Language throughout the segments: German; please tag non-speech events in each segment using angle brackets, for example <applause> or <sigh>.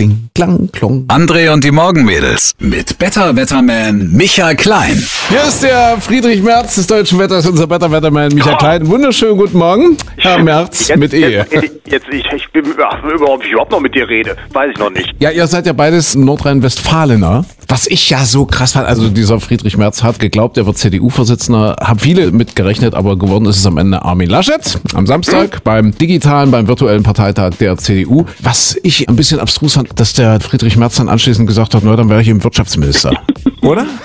kling, klang, klong. André und die Morgenmädels mit Better Wetterman Michael Klein. Hier ist der Friedrich Merz des deutschen Wetters, unser Better Wetterman Michael Klein. Wunderschönen guten Morgen, Herr Merz, mit E. Jetzt, jetzt ich, ich bin ach, überhaupt, ich überhaupt noch mit dir rede, weiß ich noch nicht. Ja, ihr seid ja beides Nordrhein-Westfalener. Was ich ja so krass fand, also dieser Friedrich Merz hat geglaubt, er wird CDU-Vorsitzender, haben viele mitgerechnet, aber geworden ist es am Ende Armin Laschet am Samstag beim digitalen, beim virtuellen Parteitag der CDU. Was ich ein bisschen abstrus fand, dass der Friedrich Merz dann anschließend gesagt hat, na, dann wäre ich eben Wirtschaftsminister. <laughs> Oder? <laughs>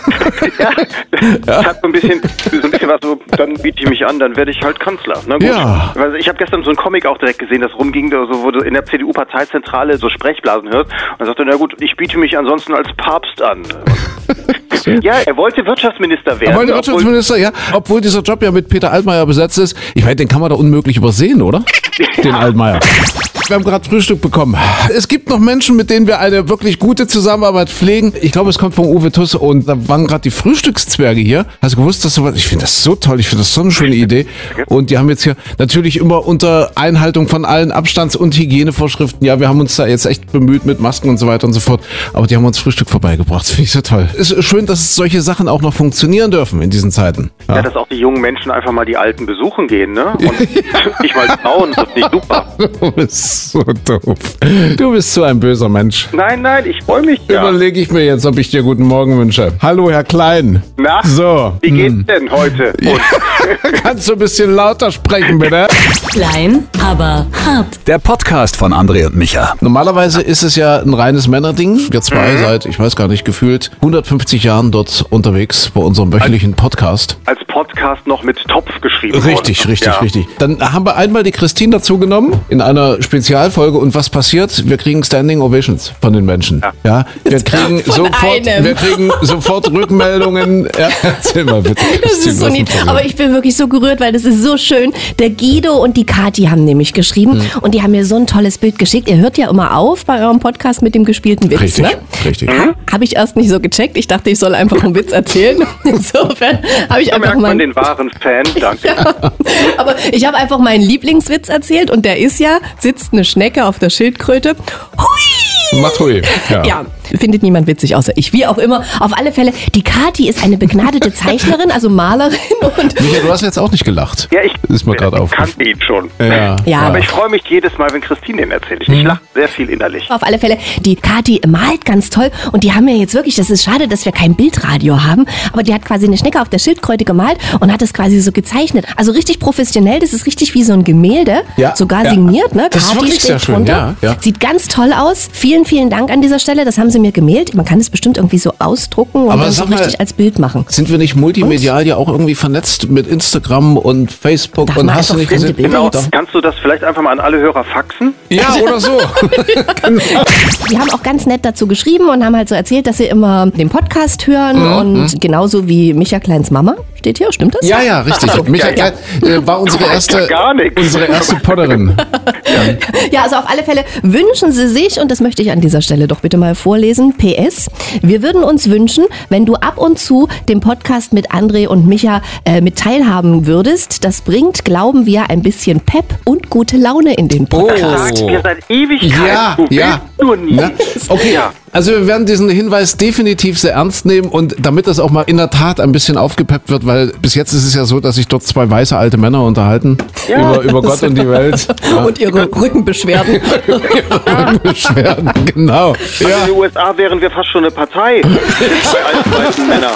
Ja, das hat so ein bisschen, so ein bisschen was so, dann biete ich mich an, dann werde ich halt Kanzler. Na gut. Ja. Also ich habe gestern so einen Comic auch direkt gesehen, das rumging, da so, wo du in der CDU-Parteizentrale so Sprechblasen hörst. Und sagte, na gut, ich biete mich ansonsten als Papst an. <laughs> ja, er wollte Wirtschaftsminister werden. Er wollte Wirtschaftsminister, ja, obwohl dieser Job ja mit Peter Altmaier besetzt ist. Ich meine, den kann man da unmöglich übersehen, oder? <laughs> Den Altmaier. Wir haben gerade Frühstück bekommen. Es gibt noch Menschen, mit denen wir eine wirklich gute Zusammenarbeit pflegen. Ich glaube, es kommt von Uwe Tuss und da waren gerade die Frühstückszwerge hier. Hast du gewusst, dass sowas, ich finde das so toll, ich finde das so eine schöne Idee. Und die haben jetzt hier natürlich immer unter Einhaltung von allen Abstands- und Hygienevorschriften. Ja, wir haben uns da jetzt echt bemüht mit Masken und so weiter und so fort. Aber die haben uns Frühstück vorbeigebracht. Das finde ich so toll. Es ist schön, dass solche Sachen auch noch funktionieren dürfen in diesen Zeiten. Ja, dass auch die jungen Menschen einfach mal die Alten besuchen gehen, ne? Und <laughs> nicht mal trauen, das ist nicht super. <laughs> Du bist so doof. Du bist so ein böser Mensch. Nein, nein, ich freue mich ja. Überlege ich mir jetzt, ob ich dir guten Morgen wünsche. Hallo, Herr Klein. Na, So. wie geht's denn heute? <laughs> Kannst du ein bisschen lauter sprechen, bitte? Klein, aber hart. Der Podcast von André und Micha. Normalerweise ist es ja ein reines Männerding. Wir zwei seit, ich weiß gar nicht, gefühlt 150 Jahren dort unterwegs bei unserem wöchentlichen Podcast. als Podcast noch mit Topf geschrieben Richtig, worden. richtig, ja. richtig. Dann haben wir einmal die Christine dazu genommen in einer Spezialfolge und was passiert? Wir kriegen Standing Ovations von den Menschen. Ja, wir kriegen Von sofort, einem. wir kriegen sofort Rückmeldungen. Ja, erzähl mal bitte. Das ist so niedlich. Aber ich bin wirklich so gerührt, weil das ist so schön. Der Guido und die Kati haben nämlich geschrieben Hm. und die haben mir so ein tolles Bild geschickt. Ihr hört ja immer auf bei eurem Podcast mit dem gespielten Witz, Richtig, ne? richtig. Habe ich erst nicht so gecheckt. Ich dachte, ich soll einfach einen Witz erzählen. <laughs> Insofern habe ich Da einfach merkt man meinen den wahren Fan, danke. Aber ich habe einfach meinen Lieblingswitz erzählt und der ist ja, sitzt eine Schnecke auf der Schildkröte. Hui! Macht hui. Ja. Ja, findet niemand witzig außer ich. Wie auch immer. Auf alle Fälle, die Kati ist eine begnadete <laughs> Zeichnerin, also Malerin und Michael, du hast jetzt auch nicht gelacht. Ja, ich, Ist mir gerade ich aufgefallen. kannte ihn schon. Ja, Ja. Aber ich freue mich jedes Mal, wenn Christine den erzählt. Ich, ich lache sehr viel innerlich. auf alle Fälle, die Kati malt ganz toll und die haben ja jetzt wirklich, das ist schade, dass wir kein Bildradio haben, aber die hat quasi eine Schnecke auf der Schildkröte gemalt und hat es quasi so gezeichnet. Also richtig professionell, das ist richtig wie so ein Gemälde, Ja, sogar ja. signiert, ne? Das ist Kati wirklich steht sehr schön, ja. Sieht ganz toll aus. Vielen, vielen Dank an dieser Stelle, das haben sie mir gemailt. Man kann es bestimmt irgendwie so ausdrucken und Aber dann so mal- richtig als Bild machen. Sind wir nicht multimedial ja auch irgendwie vernetzt mit Instagram und Facebook Darf und hast du nicht gesehen? Genau, kannst du das vielleicht einfach mal an alle Hörer faxen? Ja, <laughs> oder so. <laughs> Die haben auch ganz nett dazu geschrieben und haben halt so erzählt, dass sie immer den Podcast hören Mhm, und genauso wie Micha Kleins Mama. Steht hier, stimmt das? Ja, ja, richtig. Michael ja. Klein äh, war unsere erste, ja unsere erste Podderin. <laughs> Ja, also auf alle Fälle wünschen Sie sich, und das möchte ich an dieser Stelle doch bitte mal vorlesen, PS, wir würden uns wünschen, wenn du ab und zu den Podcast mit André und Micha äh, mit teilhaben würdest. Das bringt, glauben wir, ein bisschen Pep und gute Laune in den Podcast. Sagt ihr seit Ewigkeiten. Oh. Ja, ja. nur nie. Na, okay, Ja. Also wir werden diesen Hinweis definitiv sehr ernst nehmen und damit das auch mal in der Tat ein bisschen aufgepeppt wird, weil bis jetzt ist es ja so, dass sich dort zwei weiße alte Männer unterhalten Ja. über, über Gott und die <laughs> Welt. Ja. Und ihre Rückenbeschwerden. <laughs> Beschwerden, genau. In den USA wären wir fast schon eine Partei. Zwei alten weißen Männer.